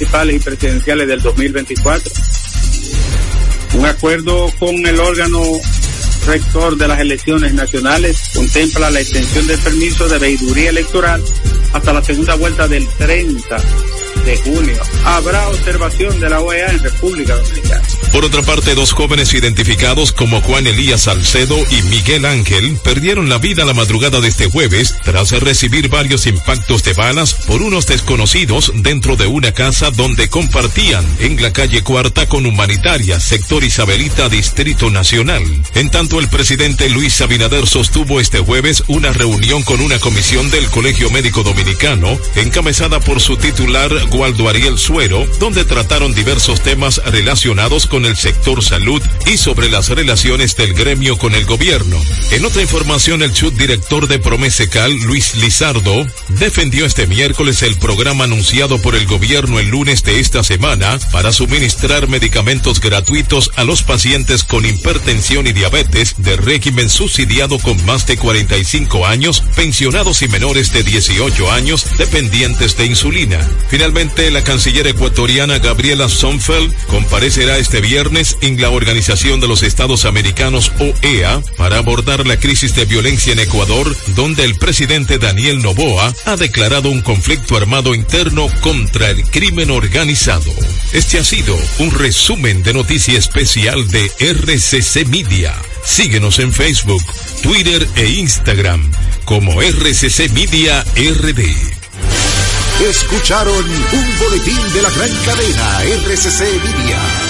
municipales y presidenciales del 2024. Un acuerdo con el órgano rector de las elecciones nacionales contempla la extensión del permiso de veeduría electoral hasta la segunda vuelta del 30 de junio. Habrá observación de la OEA en República Dominicana. Por otra parte, dos jóvenes identificados como Juan Elías Salcedo y Miguel Ángel perdieron la vida la madrugada de este jueves tras recibir varios impactos de balas por unos desconocidos dentro de una casa donde compartían en la calle Cuarta con Humanitaria, sector Isabelita, Distrito Nacional. En tanto, el presidente Luis Abinader sostuvo este jueves una reunión con una comisión del Colegio Médico Dominicano, encabezada por su titular Gualdo Ariel Suero, donde trataron diversos temas relacionados con el sector salud y sobre las relaciones del gremio con el gobierno. En otra información, el subdirector de Promesecal, Luis Lizardo, defendió este miércoles el programa anunciado por el gobierno el lunes de esta semana para suministrar medicamentos gratuitos a los pacientes con hipertensión y diabetes de régimen subsidiado con más de 45 años, pensionados y menores de 18 años dependientes de insulina. Finalmente, la canciller ecuatoriana Gabriela Sonfeld comparecerá este viernes en la Organización de los Estados Americanos OEA para abordar la crisis de violencia en Ecuador, donde el presidente Daniel Noboa ha declarado un conflicto armado interno contra el crimen organizado. Este ha sido un resumen de noticia especial de RCC Media. Síguenos en Facebook, Twitter e Instagram como RCC Media RD. Escucharon un boletín de la gran cadena RCC Media.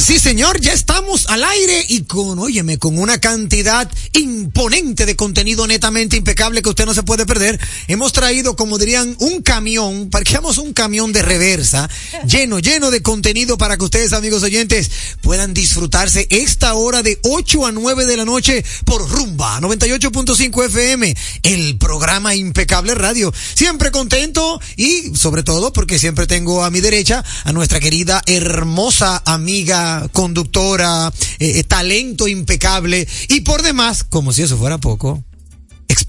Sí, señor, ya estamos al aire y con, óyeme, con una cantidad imponente de contenido netamente impecable que usted no se puede perder. Hemos traído, como dirían, un camión, parqueamos un camión de reversa, lleno, lleno de contenido para que ustedes, amigos oyentes, puedan disfrutarse esta hora de 8 a 9 de la noche por Rumba 98.5 FM, el programa Impecable Radio. Siempre contento y, sobre todo, porque siempre tengo a mi derecha a nuestra querida, hermosa amiga, conductora, eh, eh, talento impecable y por demás, como si eso fuera poco,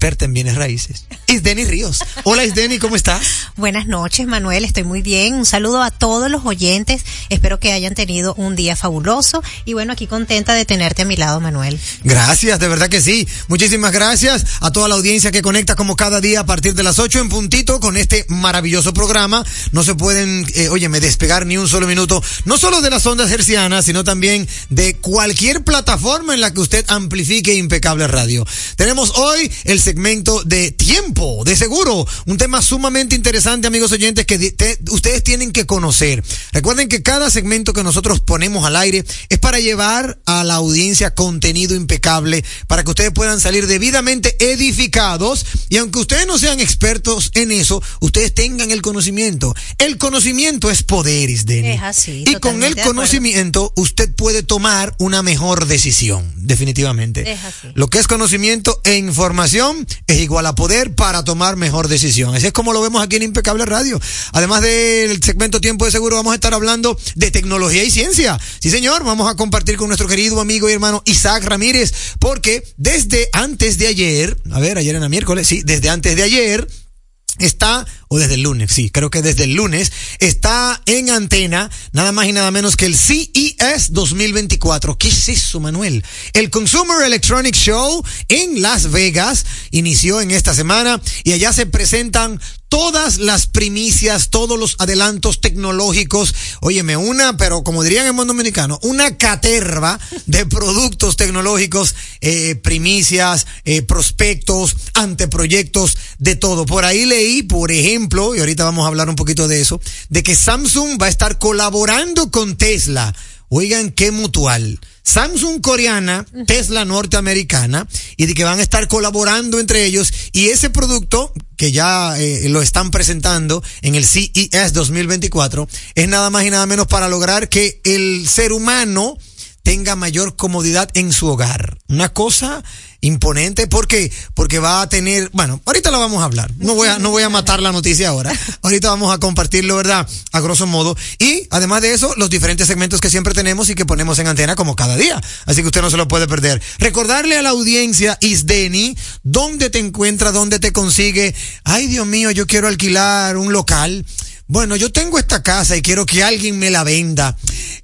experta en bienes raíces. Isdeni Ríos. Hola Isdeni, ¿cómo estás? Buenas noches, Manuel. Estoy muy bien. Un saludo a todos los oyentes. Espero que hayan tenido un día fabuloso. Y bueno, aquí contenta de tenerte a mi lado, Manuel. Gracias, de verdad que sí. Muchísimas gracias a toda la audiencia que conecta como cada día a partir de las 8 en puntito con este maravilloso programa. No se pueden, eh, óyeme, despegar ni un solo minuto, no solo de las ondas hercianas, sino también de cualquier plataforma en la que usted amplifique Impecable Radio. Tenemos hoy el segmento de tiempo, de seguro. Un tema sumamente interesante, amigos oyentes, que te- ustedes tienen que conocer. Recuerden que cada segmento que nosotros ponemos al aire es para llevar a la audiencia contenido impecable, para que ustedes puedan salir debidamente edificados y aunque ustedes no sean expertos en eso, ustedes tengan el conocimiento. El conocimiento es poder, Isdeni. Es así, Y con el conocimiento usted puede tomar una mejor decisión, definitivamente. Es así. Lo que es conocimiento e información es igual a poder para tomar mejor decisión. Así es como lo vemos aquí en Impecable Radio. Además del segmento Tiempo de Seguro, vamos a estar hablando de tecnología y ciencia. Sí, señor, vamos a compartir con nuestro querido amigo y hermano Isaac Ramírez, porque desde antes de ayer, a ver, ayer era miércoles, sí, desde antes de ayer, está, o desde el lunes, sí, creo que desde el lunes, está en antena nada más y nada menos que el CES 2024. ¿Qué es eso, Manuel? El Consumer Electronic Show en Las Vegas inició en esta semana y allá se presentan todas las primicias, todos los adelantos tecnológicos. Óyeme, una, pero como dirían en mundo dominicano, una caterva de productos tecnológicos, eh, primicias, eh, prospectos, anteproyectos, de todo. Por ahí leí, por ejemplo, y ahorita vamos a hablar un poquito de eso, de que Samsung va a estar colaborando con Tesla. Oigan, qué mutual. Samsung coreana, Tesla norteamericana, y de que van a estar colaborando entre ellos. Y ese producto, que ya eh, lo están presentando en el CES 2024, es nada más y nada menos para lograr que el ser humano tenga mayor comodidad en su hogar. Una cosa imponente, ¿por qué? Porque va a tener, bueno, ahorita lo vamos a hablar. No voy a, no voy a matar la noticia ahora. Ahorita vamos a compartirlo, ¿verdad? A grosso modo. Y además de eso, los diferentes segmentos que siempre tenemos y que ponemos en antena como cada día. Así que usted no se lo puede perder. Recordarle a la audiencia, Isdeni, dónde te encuentra, dónde te consigue. Ay, Dios mío, yo quiero alquilar un local. Bueno, yo tengo esta casa y quiero que alguien me la venda.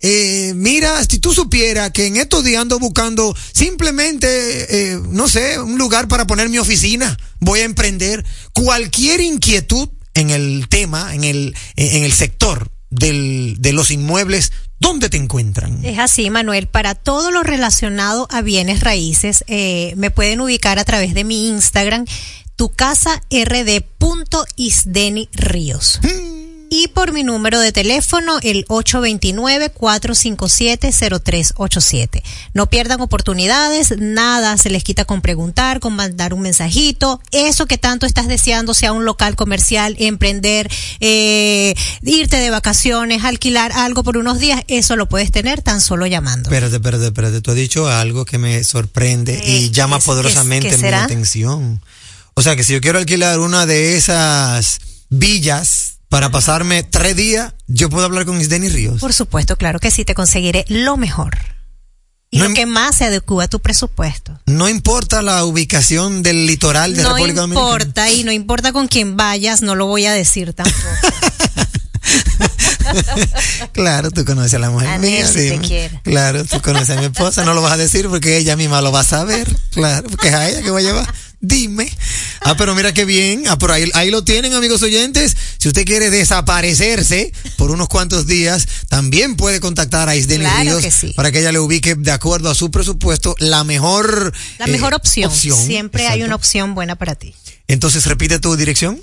Eh, mira, si tú supieras que en estos días ando buscando simplemente, eh, no sé, un lugar para poner mi oficina, voy a emprender cualquier inquietud en el tema, en el, en el sector del, de los inmuebles, ¿dónde te encuentran? Es así, Manuel. Para todo lo relacionado a bienes raíces, eh, me pueden ubicar a través de mi Instagram, tu casa rd.isdeni Ríos. Y por mi número de teléfono, el 829-457-0387. No pierdan oportunidades, nada se les quita con preguntar, con mandar un mensajito. Eso que tanto estás deseando, sea un local comercial, emprender, eh, irte de vacaciones, alquilar algo por unos días, eso lo puedes tener tan solo llamando. Espérate, espérate, espérate. Tú has dicho algo que me sorprende y llama ¿qué- poderosamente mi atención. O sea que si yo quiero alquilar una de esas villas para pasarme tres días, yo puedo hablar con Isdeni Ríos. Por supuesto, claro que sí, te conseguiré lo mejor. Y No lo que más se adecua a tu presupuesto. No importa la ubicación del litoral de No República Dominicana. importa y no importa con quién vayas, no lo voy a decir tampoco. Claro, tú conoces a la mujer A mía. Te. Claro, tú conoces a mi esposa, no lo vas a decir porque ella misma lo va a saber. Claro, porque es a ella que va a llevar. Dime. Ah, pero mira qué bien. Ah, por ahí, ahí lo tienen, amigos oyentes. Si usted quiere desaparecerse por unos cuantos días, también puede contactar a Isdeni Claro Ríos que sí. para que ella le ubique de acuerdo a su presupuesto la mejor La eh, mejor opción. Siempre hay una opción buena para ti. Entonces repite tu dirección.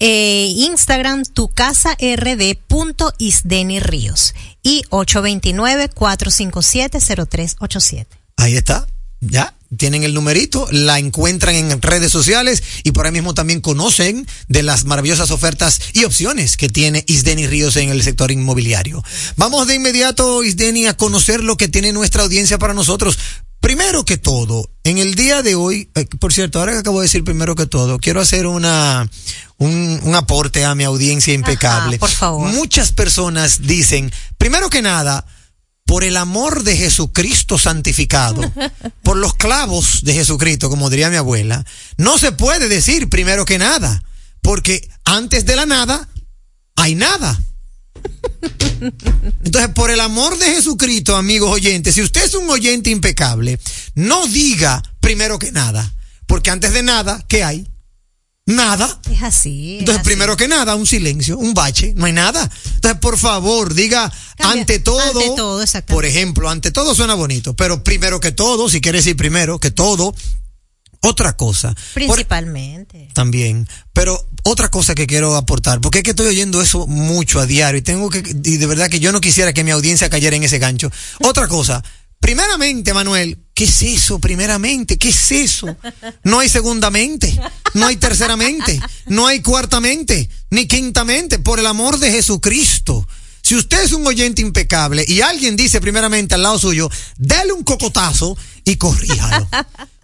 Eh, Instagram, tu casa rd.isdeni Ríos y 829-457-0387. Ahí está. Ya, tienen el numerito, la encuentran en redes sociales y por ahí mismo también conocen de las maravillosas ofertas y opciones que tiene Isdeni Ríos en el sector inmobiliario. Vamos de inmediato, Isdeni, a conocer lo que tiene nuestra audiencia para nosotros. Primero que todo, en el día de hoy, eh, por cierto, ahora que acabo de decir primero que todo, quiero hacer una un, un aporte a mi audiencia impecable. por favor. Muchas personas dicen, primero que nada, por el amor de Jesucristo santificado, por los clavos de Jesucristo, como diría mi abuela, no se puede decir primero que nada, porque antes de la nada hay nada. Entonces, por el amor de Jesucristo, amigos oyentes, si usted es un oyente impecable, no diga primero que nada, porque antes de nada, ¿qué hay? Nada. Es así. es Entonces, así. primero que nada, un silencio, un bache, no hay nada. Entonces, por favor, diga Cambia, ante todo. ante todo. Por ejemplo, ante todo suena bonito, pero primero que todo, si quiere decir primero que todo, otra cosa. Por- Principalmente. también. Pero otra cosa que quiero aportar, porque es que estoy oyendo eso mucho a diario y tengo que, y de verdad que yo no quisiera que mi audiencia cayera en ese gancho. Otra cosa. Primeramente, Manuel, ¿qué es eso? Primeramente, ¿qué es eso? No hay segundamente, no hay terceramente, no hay cuartamente, ni quintamente, por el amor de Jesucristo. Si usted es un oyente impecable y alguien dice primeramente al lado suyo, dale un cocotazo y corríjalo.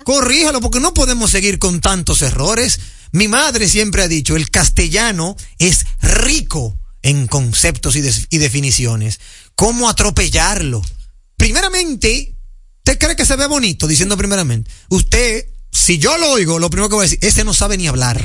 Corríjalo porque no podemos seguir con tantos errores. Mi madre siempre ha dicho, el castellano es rico en conceptos y, definiciones. ¿Cómo atropellarlo? Primeramente, ¿usted cree que se ve bonito diciendo primeramente? Usted, si yo lo oigo, lo primero que voy a decir, ese no sabe ni hablar.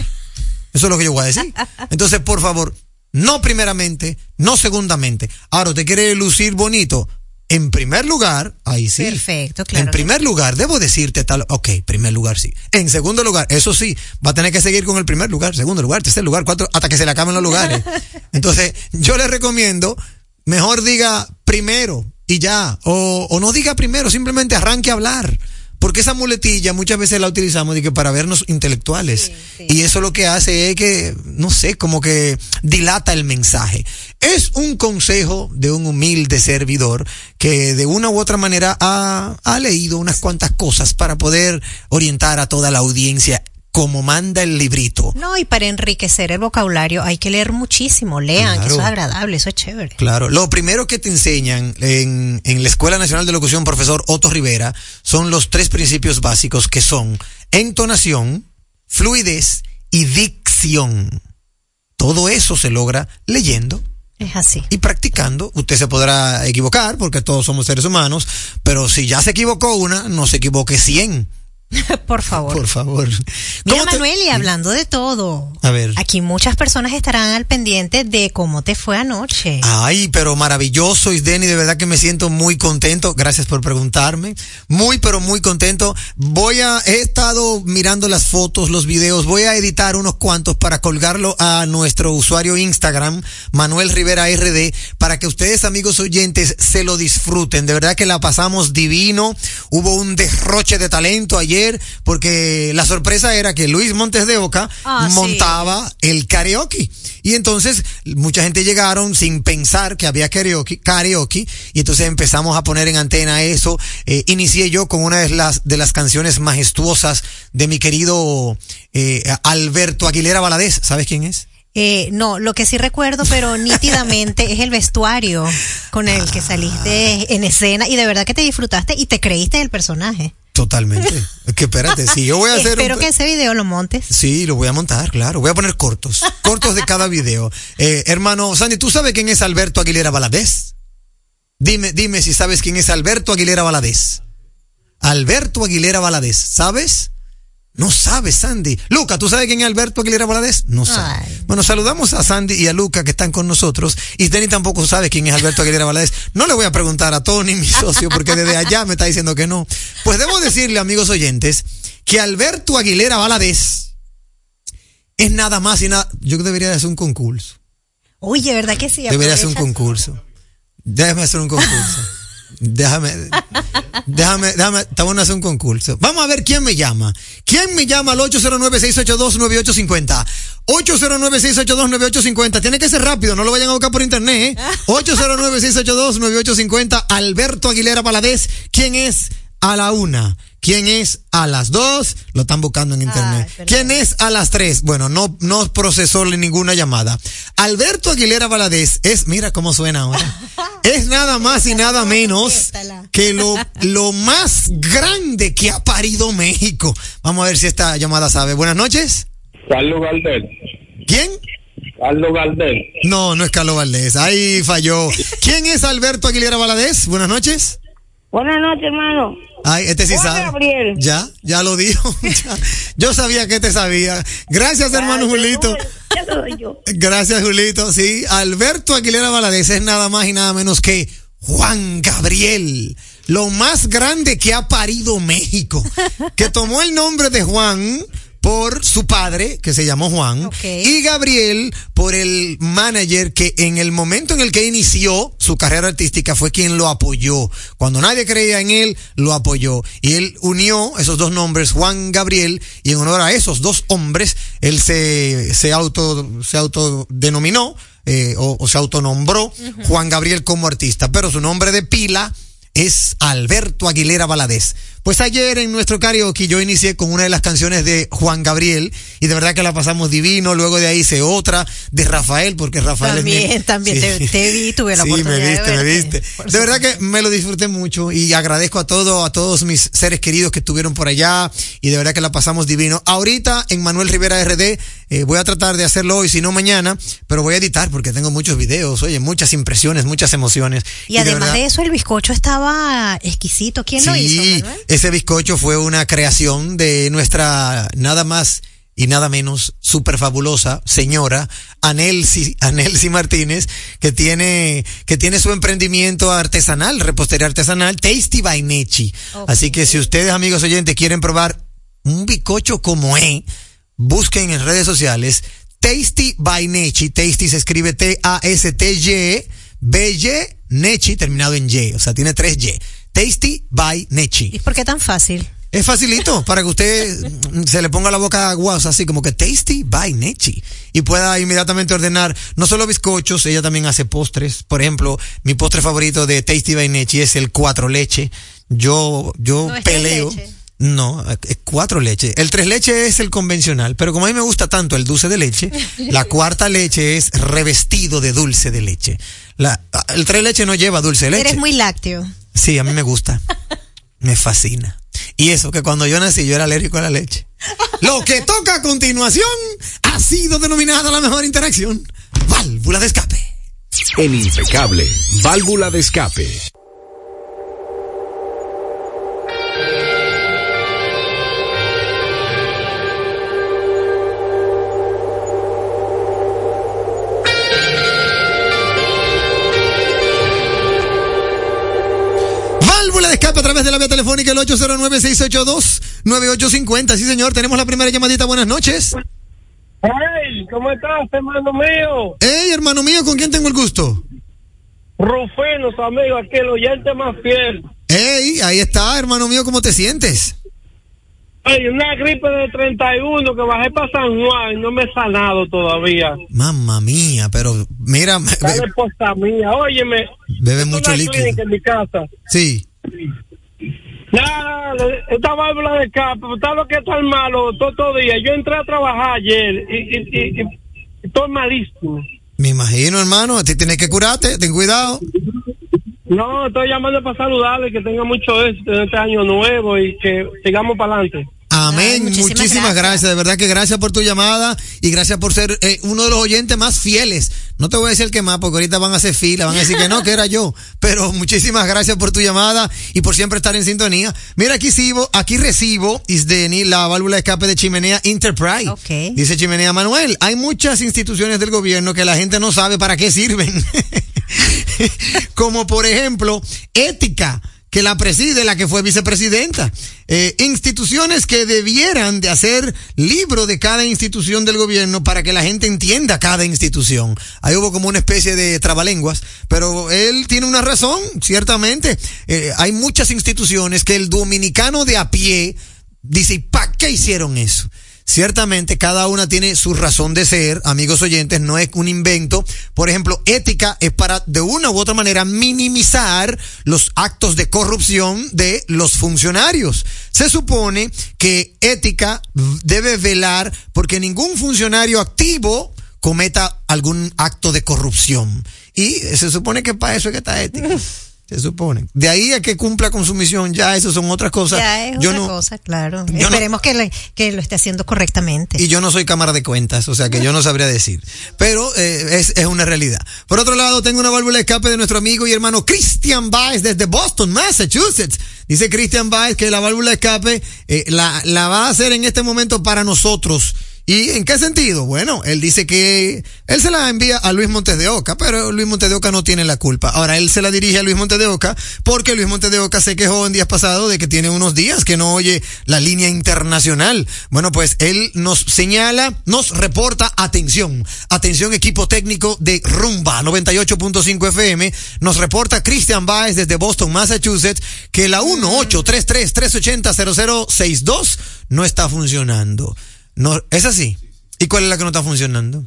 Eso es lo que yo voy a decir. Entonces, por favor, no primeramente, no segundamente. Ahora, ¿usted quiere lucir bonito? En primer lugar, ahí sí. Perfecto, claro. En primer lugar, debo decirte tal, ok, primer lugar sí. En segundo lugar, eso sí, va a tener que seguir con el primer lugar, segundo lugar, tercer lugar, cuarto, hasta que se le acaben los lugares. Entonces, yo le recomiendo, mejor diga primero y ya, o, o no diga primero, simplemente arranque a hablar. Porque esa muletilla muchas veces la utilizamos de que para vernos intelectuales. Y eso lo que hace es que, no sé, como que dilata el mensaje. Es un consejo de un humilde servidor que de una u otra manera ha, ha leído unas cuantas cosas para poder orientar a toda la audiencia como manda el librito. No, y para enriquecer el vocabulario hay que leer muchísimo. Lean, Claro. que eso es agradable, eso es chévere. Claro, lo primero que te enseñan en, en la Escuela Nacional de Locución, profesor Otto Rivera, son los tres principios básicos que son entonación, fluidez y dicción. Todo eso se logra leyendo Es así. y practicando. Usted se podrá equivocar porque todos somos seres humanos, pero si ya se equivocó una, no se equivoque cien, Por favor. por favor. Mira, ¿Cómo te- Manuel, y hablando de todo. A ver. Aquí muchas personas estarán al pendiente de cómo te fue anoche. Ay, pero maravilloso, Isdeni, de verdad que me siento muy contento. Gracias por preguntarme. Muy, pero muy contento. Voy a, he estado mirando las fotos, los videos, voy a editar unos cuantos para colgarlo a nuestro usuario Instagram, Manuel Rivera RD, para que ustedes, amigos oyentes, se lo disfruten. De verdad que la pasamos divino. Hubo un derroche de talento ayer, porque la sorpresa era que Luis Montes de Oca Ah, sí. montaba el karaoke. Y entonces mucha gente llegaron sin pensar que había karaoke, karaoke y entonces empezamos a poner en antena eso. Eh, inicié yo con una de las, de las canciones majestuosas de mi querido eh, Alberto Aguilera Valadez. ¿Sabes quién es? Eh, no, lo que sí recuerdo, pero nítidamente, es el vestuario con el que saliste en escena y de verdad que te disfrutaste y te creíste el personaje. Totalmente. Es que espérate, si yo voy a hacer Espero un... que ese video lo montes. Sí, lo voy a montar, claro. Voy a poner cortos. Cortos de cada video. Eh, hermano Sandy, ¿tú sabes quién es Alberto Aguilera Valadez? Dime, dime si sabes quién es Alberto Aguilera Valadez. Alberto Aguilera Valadez. ¿Sabes? No sabes, Sandy. Luca, ¿tú sabes quién es Alberto Aguilera Valadez? No sabes. Ay. Bueno, saludamos a Sandy y a Luca que están con nosotros. Y Denny tampoco sabe quién es Alberto Aguilera Valadez. No le voy a preguntar a Tony, mi socio, porque desde allá me está diciendo que no. Pues debo decirle, amigos oyentes, que Alberto Aguilera Valadez es nada más y nada. Yo debería de hacer un concurso. Oye, ¿verdad que sí? Debería hacer un concurso. Déjame hacer un concurso. Déjame, déjame, déjame, está bueno hacer un concurso. Vamos a ver quién me llama. ¿Quién me llama al 809-682-9850? 809-682-9850. Tiene que ser rápido, no lo vayan a buscar por internet, ¿eh? 809-682-9850. Alberto Aguilera Paladés. ¿Quién es a la una? ¿Quién es a las dos? Lo están buscando en internet. ¿Quién es a las tres? Bueno, no, no procesó ninguna llamada. Alberto Aguilera Valadez es, mira cómo suena ahora. Es nada más y nada menos que lo, lo más grande que ha parido México. Vamos a ver si esta llamada sabe. Buenas noches. Carlos Gardel. ¿Quién? Carlos Gardel. No, no es Carlos Valdés. Ahí falló. ¿Quién es Alberto Aguilera Valadez? Buenas noches. Buenas noches, hermano. Ay, este sí Juan sabe. Gabriel. Ya, ya lo dijo. Ya. Yo sabía que te sabía. Gracias, hermano Ay, Julito. Ya lo doy yo. Gracias, Julito. Sí, Alberto Aguilera Valadez es nada más y nada menos que Juan Gabriel, lo más grande que ha parido México, que tomó el nombre de Juan por su padre, que se llamó Juan, y Gabriel por el manager que en el momento en el que inició su carrera artística fue quien lo apoyó. Cuando nadie creía en él, lo apoyó. Y él unió esos dos nombres, Juan Gabriel, y en honor a esos dos hombres, él se, se auto, se autodenominó, eh, o, o se autonombró Juan Gabriel como artista, pero su nombre de pila es Alberto Aguilera Valadez. Pues ayer en nuestro karaoke yo inicié con una de las canciones de Juan Gabriel y de verdad que la pasamos divino. Luego de ahí hice otra de Rafael, porque Rafael es mi- También, también, te- te vi, tuve la sí, oportunidad me de viste, me verte, viste. por De verdad que me lo disfruté mucho y agradezco a todo, a todos mis seres queridos que estuvieron por allá y de verdad que la pasamos divino. Ahorita en Manuel Rivera RD eh, voy a tratar de hacerlo hoy, si no mañana, pero voy a editar porque tengo muchos videos, oye, muchas impresiones, muchas emociones. Y además verdad- de eso, el bizcocho estaba exquisito. ¿Quién lo hizo, Sí, Manuel? Ese bizcocho fue una creación de nuestra nada más y nada menos super fabulosa señora Anelsi, Anelsi Martínez, que tiene, que tiene su emprendimiento artesanal, repostería artesanal, Tasty by Nechi. Así que si ustedes, amigos oyentes, quieren probar un bizcocho como es, busquen en redes sociales Tasty by Nechi. Tasty se escribe T-A-S-T-Y, B-Y, Nechi, terminado en Y. O sea, tiene tres Y. Tasty by Nechi. ¿Y por qué tan fácil? Es facilito para que usted se le ponga la boca aguas así como que Tasty by Nechi y pueda inmediatamente ordenar no solo bizcochos, ella también hace postres. Por ejemplo, mi postre favorito de Tasty by Nechi es el cuatro leche. Yo yo No, peleo. leche. No, es cuatro leche. El tres leche es el convencional, pero como a mí me gusta tanto el dulce de leche, la cuarta leche es revestido de dulce de leche. La, el tres leche no lleva dulce de leche. Eres muy lácteo. Sí, a mí me gusta. Me fascina. Y eso que cuando yo nací yo era alérgico a la leche. Lo que toca a continuación ha sido denominada la mejor interacción. Válvula de escape. En impecable, válvula de escape. Través de la vía telefónica el 809-682-9850. Sí, señor, tenemos la primera llamadita. Buenas noches. Hey, ¿cómo estás, hermano mío? Hey, hermano mío, ¿con quién tengo el gusto? Rufino, su amigo, aquí el oyente más fiel. Hey, ahí está, hermano mío, ¿cómo te sientes? Ay, una gripe de 31 que bajé para San Juan y no me he sanado todavía. Mamma mía, pero mira, be- Dale posta mía, óyeme. bebe mucho líquido. en mi casa. Sí. Nada, esta válvula de escape, está lo que está el malo todo, todo día. Yo entré a trabajar ayer y, y, y- y estoy malísimo. Me imagino, hermano, a ti tienes que curarte, ten cuidado. No, estoy llamando para saludarle, que tenga mucho éxito en este año nuevo y que sigamos para adelante. Amén. Ay, muchísimas, muchísimas gracias. gracias. De verdad que gracias por tu llamada y gracias por ser eh, uno de los oyentes más fieles. No te voy a decir el que más, porque ahorita van a hacer fila, van a decir que no, que era yo. Pero muchísimas gracias por tu llamada y por siempre estar en sintonía. Mira, aquí recibo, aquí recibo, Isdeni, la válvula de escape de chimenea Enterprise. Ok. Dice Chimenea Manuel, hay muchas instituciones del gobierno que la gente no sabe para qué sirven. Como por ejemplo, ética que la preside la que fue vicepresidenta. Eh, instituciones que debieran de hacer libro de cada institución del gobierno para que la gente entienda cada institución. Ahí hubo como una especie de trabalenguas, pero él tiene una razón, ciertamente. Eh, hay muchas instituciones que el dominicano de a pie dice, ¿y para qué hicieron eso? Ciertamente cada una tiene su razón de ser, amigos oyentes, no es un invento. Por ejemplo, ética es para de una u otra manera minimizar los actos de corrupción de los funcionarios. Se supone que ética debe velar porque ningún funcionario activo cometa algún acto de corrupción. Y se supone que para eso es que está ética. Se supone. De ahí a que cumpla con su misión, ya eso son otras cosas. Ya es Yo otra no- cosa, claro. yo no- Esperemos que, le- que lo esté haciendo correctamente. Y yo no soy cámara de cuentas, o sea que yo no sabría decir. Pero eh, es, es una realidad. Por otro lado, tengo una válvula de escape de nuestro amigo y hermano Christian Baez desde Boston, Massachusetts. Dice Christian Baez que la válvula de escape eh, la, la va a hacer en este momento para nosotros. ¿Y en qué sentido? Bueno, él dice que él se la envía a Luis Montes de Oca, pero Luis Montes de Oca no tiene la culpa. Ahora él se la dirige a Luis Montes de Oca porque Luis Montes de Oca se quejó en días pasados de que tiene unos días que no oye la línea internacional. Bueno, pues él nos señala, nos reporta atención. Atención equipo técnico de Rumba 98.5 FM. Nos reporta Christian Baez desde Boston, Massachusetts, que la 1833-380-0062 no está funcionando. No, es así. ¿Y cuál es la que no está funcionando?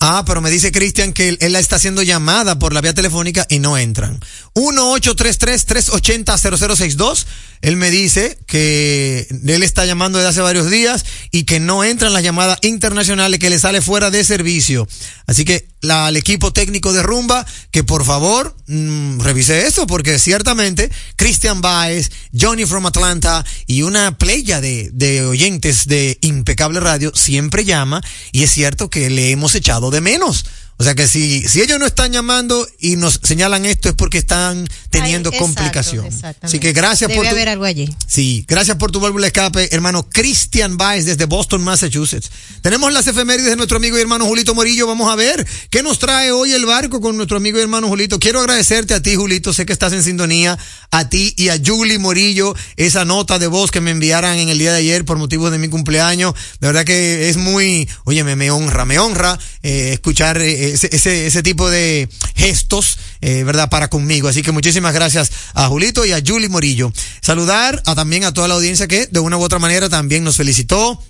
Ah, pero me dice Cristian que él, la está haciendo llamada por la vía telefónica y no entran. 1-833-380-0062. Él me dice que él está llamando desde hace varios días y que no entran las llamadas internacionales, que le sale fuera de servicio. Así que la, al equipo técnico de Rumba, que por favor mm, revise eso, porque ciertamente Christian Baez, Johnny from Atlanta y una playa de, de oyentes de Impecable Radio siempre llama y es cierto que le hemos echado de menos. O sea que si, si ellos no están llamando y nos señalan esto es porque están teniendo Ay, exacto, complicación. Así que gracias Debe por tu, haber algo allí. Sí, gracias por tu válvula de escape, hermano Christian Baez desde Boston, Massachusetts. Tenemos las efemérides de nuestro amigo y hermano Julito Morillo. Vamos a ver qué nos trae hoy el barco con nuestro amigo y hermano Julito. Quiero agradecerte a ti, Julito. Sé que estás en sintonía. A ti y a Julie Morillo, esa nota de voz que me enviaran en el día de ayer por motivo de mi cumpleaños. De verdad que es muy, oye, me, me honra, me honra eh, escuchar eh, ese, ese, tipo de gestos, eh, ¿verdad? Para conmigo. Así que muchísimas gracias a Julito y a Julie Morillo. Saludar a, también a toda la audiencia que de una u otra manera también nos felicitó.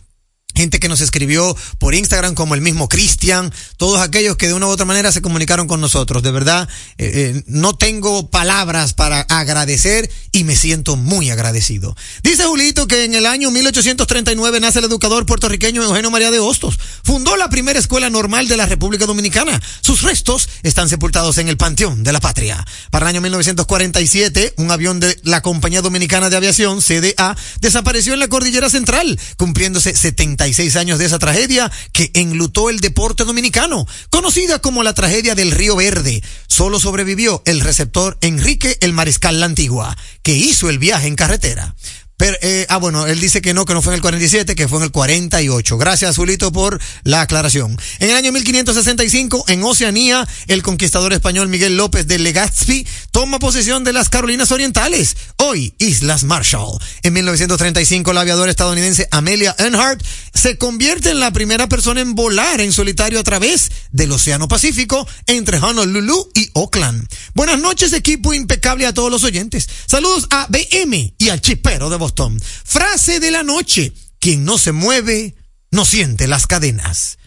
Gente que nos escribió por Instagram, como el mismo Cristian, todos aquellos que de una u otra manera se comunicaron con nosotros. De verdad, eh, eh, no tengo palabras para agradecer y me siento muy agradecido. Dice Julito que en el año 1839 nace el educador puertorriqueño Eugenio María de Hostos. Fundó la primera escuela normal de la República Dominicana. Sus restos están sepultados en el Panteón de la Patria. Para el año 1947, un avión de la Compañía Dominicana de Aviación, CDA, desapareció en la Cordillera Central, cumpliéndose 76 años de esa tragedia que enlutó el deporte dominicano, conocida como la tragedia del Río Verde. Solo sobrevivió el receptor Enrique el Mariscal La Antigua, que hizo el viaje en carretera. Eh, ah, bueno, él dice que no, que no fue en el 47, que fue en el 48. Gracias, Julito, por la aclaración. En el año 1565, en Oceanía, el conquistador español Miguel López de Legazpi toma posesión de las Carolinas Orientales, hoy Islas Marshall. En 1935, la aviadora estadounidense Amelia Earhart se convierte en la primera persona en volar en solitario a través del Océano Pacífico entre Honolulu y Oakland. Buenas noches, equipo impecable a todos los oyentes. Saludos a BM y al chispero de Boston. Frase de la noche. Quien no se mueve, no siente las cadenas.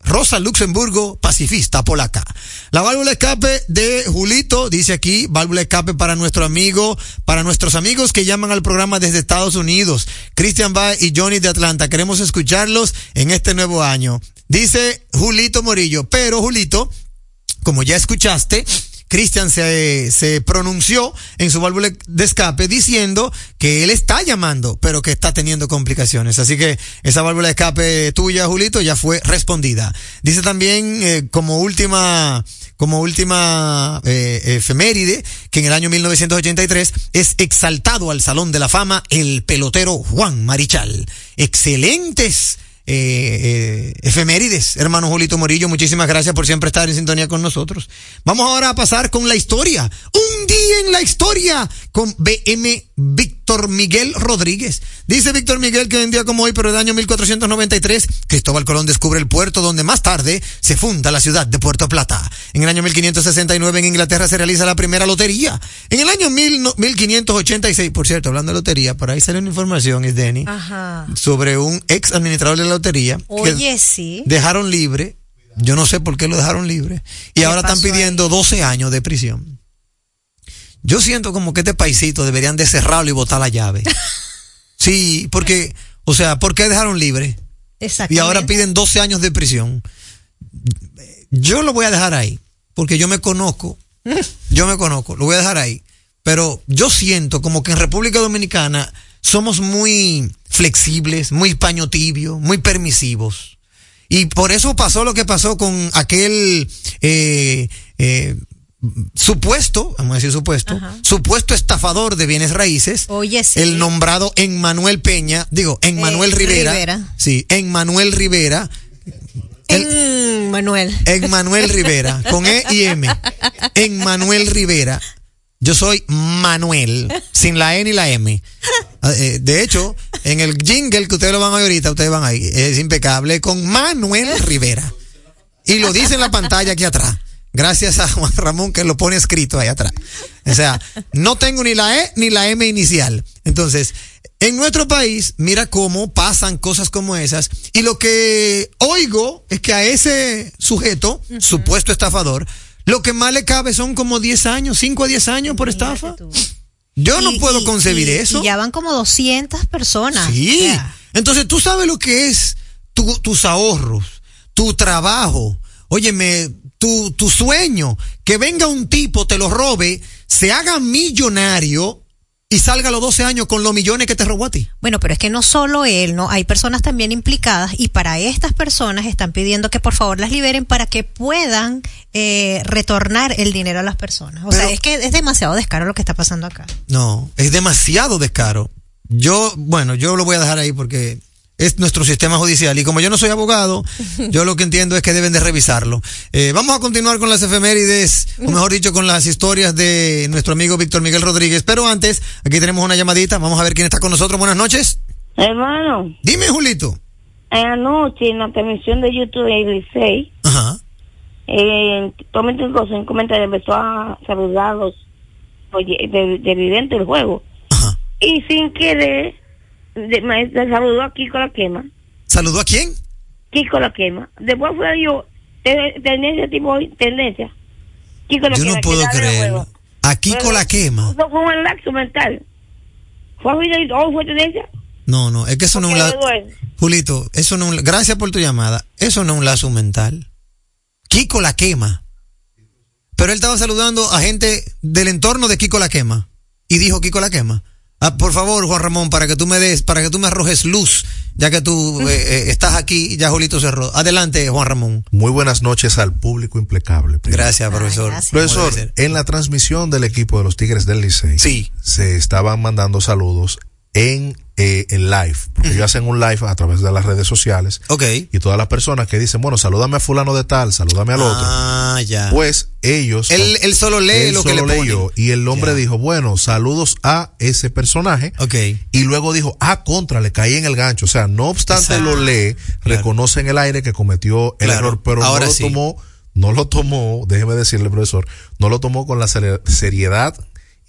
Rosa Luxemburgo, pacifista polaca. La válvula escape de Julito, dice aquí, válvula escape para nuestro amigo, para nuestros amigos que llaman al programa desde Estados Unidos, Christian Bay y Johnny de Atlanta. Queremos escucharlos en este nuevo año. Dice Julito Morillo, pero Julito, como ya escuchaste, Cristian se, pronunció en su válvula de escape diciendo que él está llamando, pero que está teniendo complicaciones. Así que esa válvula de escape tuya, Julito, ya fue respondida. Dice también eh, como última como última eh, efeméride que en el año 1983 es exaltado al Salón de la Fama el pelotero Juan Marichal. Excelentes eh, eh, efemérides, hermano Julito Morillo. Muchísimas gracias por siempre estar en sintonía con nosotros. Vamos ahora a pasar con la historia. Un día en la historia con BM Víctor Miguel Rodríguez. Dice Víctor Miguel que en un día como hoy, pero el año 1493, Cristóbal Colón descubre el puerto donde más tarde se funda la ciudad de Puerto Plata. En el año 1569 en Inglaterra se realiza la primera lotería. En el año mil no- 1586, por cierto, hablando de lotería, por ahí sale una información, es Denny, Ajá. sobre un ex administrador de la lotería que Oye, sí. dejaron libre. Yo no sé por qué lo dejaron libre. Y ¿Qué ahora están pasó ahí? pidiendo 12 años de prisión. Yo siento como que este paisito deberían de cerrarlo y botar la llave. Sí, porque, o sea, ¿por qué dejaron libre? Y ahora piden 12 años de prisión. Yo lo voy a dejar ahí, porque yo me conozco. Yo me conozco, lo voy a dejar ahí. Pero yo siento como que en República Dominicana somos muy flexibles, muy paño tibio, muy permisivos. Y por eso pasó lo que pasó con aquel eh, eh, supuesto, vamos a decir supuesto, Ajá. supuesto estafador de bienes raíces, Oye, sí. el nombrado Emmanuel Peña, digo, Emmanuel Eh, Rivera, Rivera. sí, Emmanuel Rivera, Mm, Manuel. Emmanuel Rivera, con E y M, Emmanuel Rivera, yo soy Manuel, sin la E ni la M. Ah, eh, De hecho, en el jingle que ustedes lo van a oír ahorita, ustedes van ahí, es impecable, con Manuel Rivera. Y lo dice en la pantalla aquí atrás. Gracias a Juan Ramón que lo pone escrito ahí atrás. O sea, no tengo ni la E ni la M inicial. Entonces, en nuestro país, mira cómo pasan cosas como esas. Y lo que oigo es que a ese sujeto, supuesto estafador, lo que más le cabe son como 10 años, 5 a 10 años por estafa. tú. Yo no puedo y- concebir y- eso. Y ya van como 200 personas. Sí. O sea, Entonces tú sabes lo que es tu- tus ahorros, tu trabajo, óyeme, tu, tu sueño, que venga un tipo, te lo robe, se haga millonario y salga a los 12 años con los millones que te robó a ti. Bueno, pero es que no solo él, ¿no? Hay personas también implicadas y para estas personas están pidiendo que por favor las liberen para que puedan eh, retornar el dinero a las personas. O Pero- sea, es que es demasiado descaro lo que está pasando acá. No, es demasiado descaro. Yo, bueno, yo lo voy a dejar ahí porque es nuestro sistema judicial y como yo no soy abogado, yo lo que entiendo es que deben de revisarlo. Eh, vamos a continuar con las efemérides, o mejor dicho, con las historias de nuestro amigo Víctor Miguel Rodríguez. Pero antes, aquí tenemos una llamadita, vamos a ver quién está con nosotros. Buenas noches. Hermano, Dime, Julito. anoche en la transmisión de YouTube de Licey, Ajá. eh, cosa en comentario empezó a saludar a los oye, de- televidentes del juego. Ajá. Y sin querer, de, me, me saludó a Kiko la quema. ¿Saludó a quién? Kiko la quema. Después fue yo, te- tendencia tipo tendencia. Kiko la Yo quema. no puedo creerlo. con Pero la quema. Eso fue un laxo mental. ¿Fue hoy fue tendencia? No, no, es que eso no es un lazo. Julito, eso no un- Gracias por tu llamada. Eso no es un lazo mental. Kiko la quema. Pero él estaba saludando a gente del entorno de Kiko la quema. Y dijo Kiko la quema. Ah, por favor, Juan Ramón, para que tú me des, para que tú me arrojes luz, ya que tú eh, eh, estás aquí, ya Julito cerró. Adelante, Juan Ramón. Muy buenas noches al público impecable. primero. Gracias, profesor. gracias. Profesor, en la transmisión del equipo de los Tigres del Licey, Sí. se estaban mandando saludos en eh, el live, porque ellos hacen un live a través de las redes sociales Ok. y todas las personas que dicen, bueno, salúdame a fulano de tal, salúdame al otro, Ah, ya. pues ellos... él, él solo lee él lo que solo le leyó y el hombre Ya. dijo, bueno, saludos a ese personaje. Ok. Y luego dijo, ah, contra, le caí en el gancho. O sea, no obstante Exacto. lo lee, Claro. reconoce en el aire que cometió el Claro. error, pero Ahora no lo sí. tomó, no lo tomó, déjeme decirle, profesor, no lo tomó con la seri- seriedad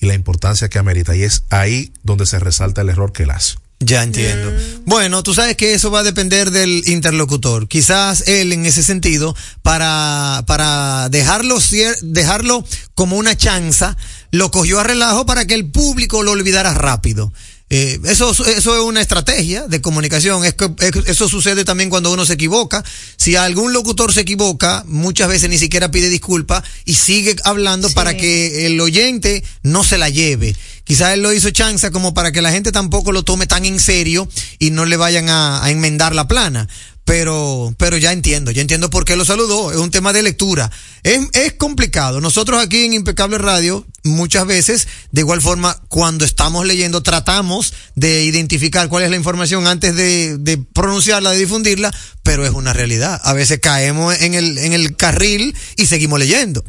y la importancia que amerita. Y es ahí donde se resalta el error que él hace. Ya entiendo. Bueno, tú sabes que eso va a depender del interlocutor. Quizás él en ese sentido, para, para dejarlo, cier- dejarlo como una chanza, lo cogió a relajo para que el público lo olvidara rápido. Eh, eso, eso es una estrategia de comunicación. Es que, es- eso sucede también cuando uno se equivoca. Si algún locutor se equivoca, muchas veces ni siquiera pide disculpa y sigue hablando Sí. para que el oyente no se la lleve. Quizás él lo hizo chanza como para que la gente tampoco lo tome tan en serio y no le vayan a, enmendar la plana. Pero, pero ya entiendo, ya entiendo por qué lo saludó. Es un tema de lectura. Es, es complicado. Nosotros aquí en Impecable Radio, muchas veces, de igual forma, cuando estamos leyendo, tratamos de identificar cuál es la información antes de, de pronunciarla, de difundirla, pero es una realidad. A veces caemos en el, en el carril y seguimos leyendo.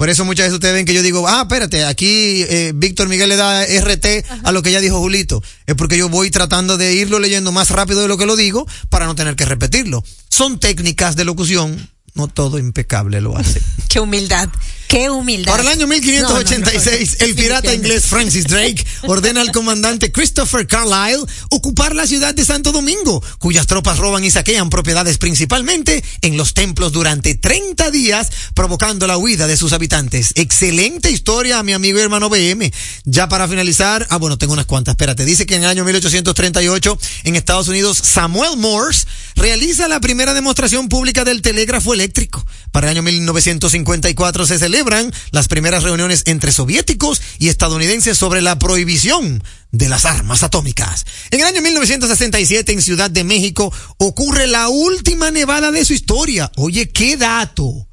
Por eso muchas veces ustedes ven que yo digo, ah, espérate, aquí eh, Víctor Miguel le da RT a lo que ya dijo Julito. Es porque yo voy tratando de irlo leyendo más rápido de lo que lo digo para no tener que repetirlo. Son técnicas de locución, no todo impecable lo hace. Qué humildad, qué humildad. Para el año 1586, No, no, no. el pirata inglés Francis Drake ordena al comandante Christopher Carlyle ocupar la ciudad de Santo Domingo, cuyas tropas roban y saquean propiedades principalmente en los templos durante 30 días, provocando la huida de sus habitantes. Excelente historia, mi amigo y hermano BM. Ya para finalizar, ah, bueno, tengo unas cuantas, espérate. Dice que en el año 1838, en Estados Unidos, Samuel Morse realiza la primera demostración pública del telégrafo Para el año 1954 se celebran las primeras reuniones entre soviéticos y estadounidenses sobre la prohibición de las armas atómicas. En el año 1967 en Ciudad de México ocurre la última nevada de su historia. Oye, qué dato.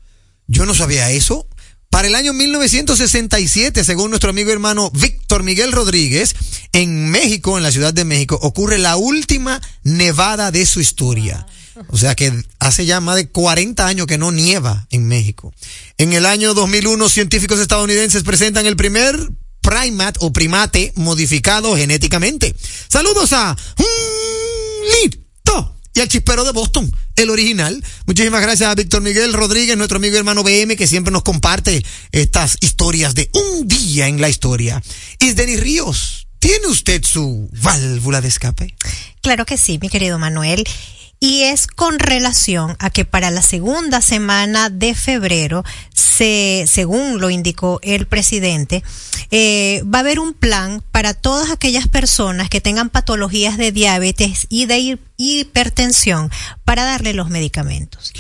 Yo no sabía eso. Para el año 1967, según nuestro amigo hermano Víctor Miguel Rodríguez, en México, en la Ciudad de México, ocurre la última nevada de su historia. O sea que hace ya más de 40 años que no nieva en México. En el año 2001, científicos estadounidenses presentan el primer primate o primate modificado genéticamente. Saludos a Lito y al chispero de Boston, el original. Muchísimas gracias a Víctor Miguel Rodríguez, nuestro amigo y hermano BM, que siempre nos comparte estas historias de un día en la historia. Y Denis Ríos, ¿tiene usted su válvula de escape? Claro que sí, mi querido Manuel. Y es con relación a que para la segunda semana de febrero, se, según lo indicó el presidente, eh, va a haber un plan para todas aquellas personas que tengan patologías de diabetes y de hi- hipertensión para darle los medicamentos.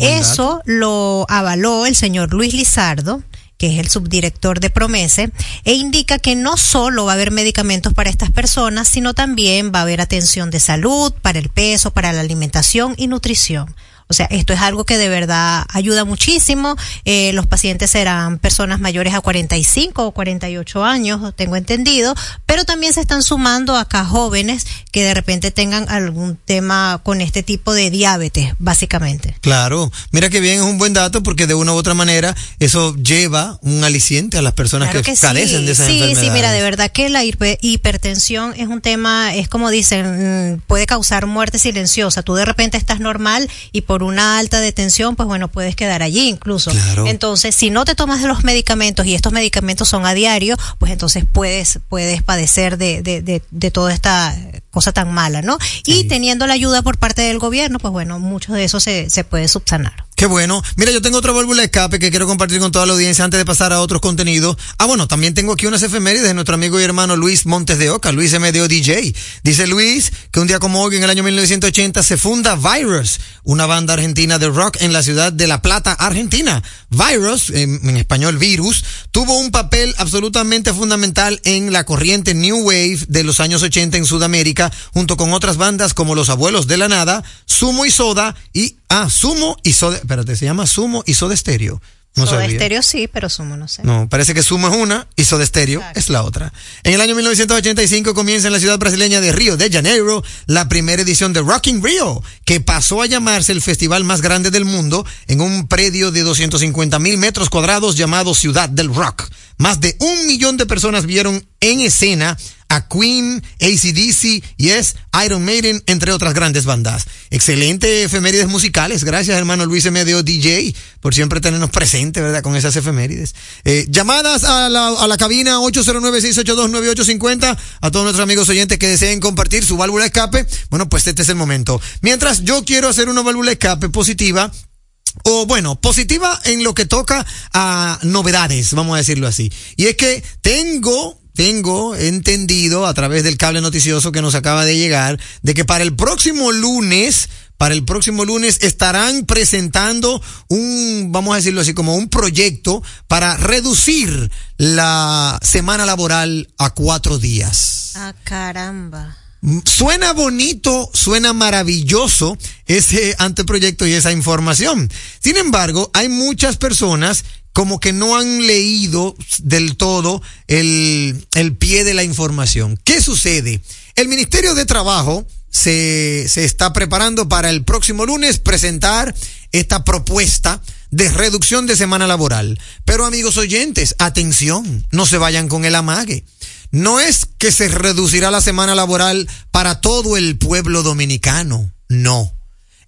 Eso lo avaló el señor Luis Lizardo que es el subdirector de Promese, e indica que no solo va a haber medicamentos para estas personas, sino también va a haber atención de salud, para el peso, para la alimentación y nutrición. O sea, esto es algo que de verdad ayuda muchísimo. Eh, los pacientes serán personas mayores a 45 o 48 años, tengo entendido, pero también se están sumando acá jóvenes que de repente tengan algún tema con este tipo de diabetes, básicamente. Claro, mira que bien es un buen dato porque de una u otra manera eso lleva un aliciente a las personas Claro que, que carecen sí. de esas sí, enfermedades. Sí, mira, de verdad que la hiper- hipertensión es un tema, es como dicen, mm, puede causar muerte silenciosa. Tú de repente estás normal y por una alta de tensión, pues bueno, puedes quedar allí incluso. Claro. Entonces, si no te tomas los medicamentos y estos medicamentos son a diario, pues entonces puedes, puedes padecer de, de, de, de toda esta cosa tan mala, ¿no? Y teniendo la ayuda por parte del gobierno, pues bueno, mucho de eso se, se puede subsanar. Qué bueno. Mira, yo tengo otra válvula de escape que quiero compartir con toda la audiencia antes de pasar a otros contenidos. Ah, bueno, también tengo aquí unas efemérides de nuestro amigo y hermano Luis Montes de Oca, Luis MDO DJ. Dice Luis que un día como hoy, en el año 1980, se funda Virus, una banda argentina de rock en la ciudad de La Plata, Argentina. Virus, en, en español Virus, tuvo un papel absolutamente fundamental en la corriente New Wave de los años 80 en Sudamérica, junto con otras bandas como Los Abuelos de la Nada, Sumo y Soda y, ah, Sumo y Soda, espérate, se llama Sumo y Soda Stereo. No Soda sabía. estéreo sí, pero sumo no sé. No, parece que Sumo es una y Soda Stereo es la otra. En el año 1985 comienza en la ciudad brasileña de Río de Janeiro la primera edición de Rock in Rio, que pasó a llamarse el festival más grande del mundo en un predio de 250 mil metros cuadrados llamado Ciudad del Rock. Más de un millón de personas vieron en escena a Queen, ACDC, Yes, Iron Maiden, entre otras grandes bandas. Excelente efemérides musicales. Gracias, hermano Luis MDO DJ, por siempre tenernos presente, ¿verdad? Con esas efemérides. Eh, llamadas a la, a la cabina 809-682-9850. A todos nuestros amigos oyentes que deseen compartir su válvula escape. Bueno, pues este es el momento. Mientras yo quiero hacer una válvula escape positiva, o bueno, positiva en lo que toca a novedades, vamos a decirlo así. Y es que tengo tengo entendido a través del cable noticioso que nos acaba de llegar de que para el próximo lunes para el próximo lunes estarán presentando un, vamos a decirlo así, como un proyecto para reducir la semana laboral a cuatro días. Ah, caramba. Suena bonito, suena maravilloso ese anteproyecto y esa información. Sin embargo, hay muchas personas como que no han leído del todo el, el pie de la información. ¿Qué sucede? El Ministerio de Trabajo se, se está preparando para el próximo lunes presentar esta propuesta de reducción de semana laboral. Pero amigos oyentes, atención, no se vayan con el amague. No es que se reducirá la semana laboral para todo el pueblo dominicano, no.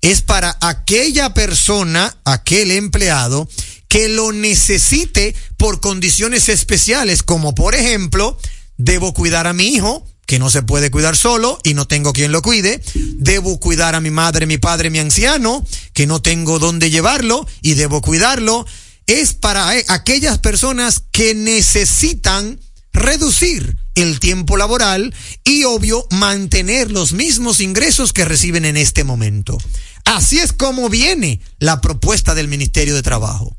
Es para aquella persona, aquel empleado, que lo necesite por condiciones especiales, como por ejemplo, debo cuidar a mi hijo, que no se puede cuidar solo y no tengo quien lo cuide. Debo cuidar a mi madre, mi padre, mi anciano, que no tengo dónde llevarlo y debo cuidarlo. Es para eh, aquellas personas que necesitan reducir el tiempo laboral y obvio mantener los mismos ingresos que reciben en este momento. Así es como viene la propuesta del Ministerio de Trabajo.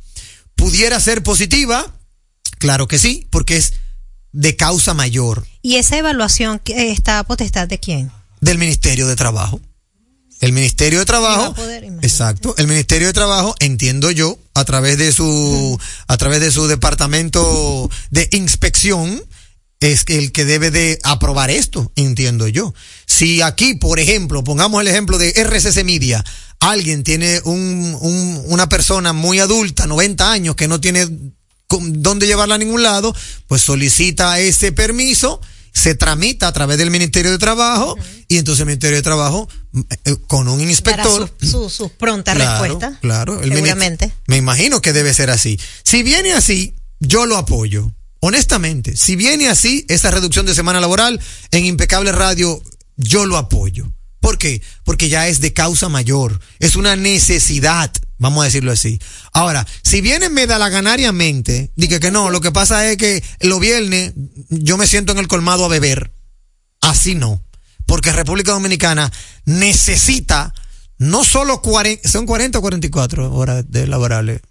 ¿Pudiera ser positiva? Claro que sí, porque es de causa mayor. ¿Y esa evaluación está a potestad de quién? Del Ministerio de Trabajo. El Ministerio de Trabajo, exacto, el Ministerio de Trabajo, entiendo yo, a través de su, a través de su departamento de inspección, es el que debe de aprobar esto, entiendo yo. Si aquí, por ejemplo, pongamos el ejemplo de RCC Media, alguien tiene un, un, una persona muy adulta, 90 años, que no tiene dónde llevarla a ningún lado, pues solicita ese permiso, se tramita a través del Ministerio de Trabajo y entonces el Ministerio de Trabajo eh, con un inspector su, su, pronta respuesta. Claro, el seguramente. Me imagino que debe ser así. Si viene así, yo lo apoyo. Honestamente, si viene así esa reducción de semana laboral en Impecable Radio, yo lo apoyo. ¿Por qué? Porque ya es de causa mayor, es una necesidad, vamos a decirlo así. Ahora, si viene medalaganariamente, dije que no, lo que pasa es que los viernes yo me siento en el colmado a beber. Así no. Porque República Dominicana necesita no solo 40, son 40 o 44 horas de laborables.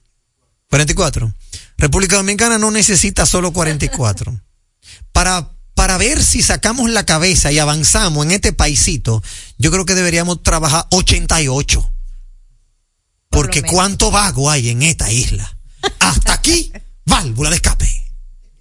44. República Dominicana no necesita solo 44. Para para ver si sacamos la cabeza y avanzamos en este paisito, yo creo que deberíamos trabajar 88. Porque cuánto vago hay en esta isla. Hasta aquí, válvula de escape.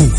Cool.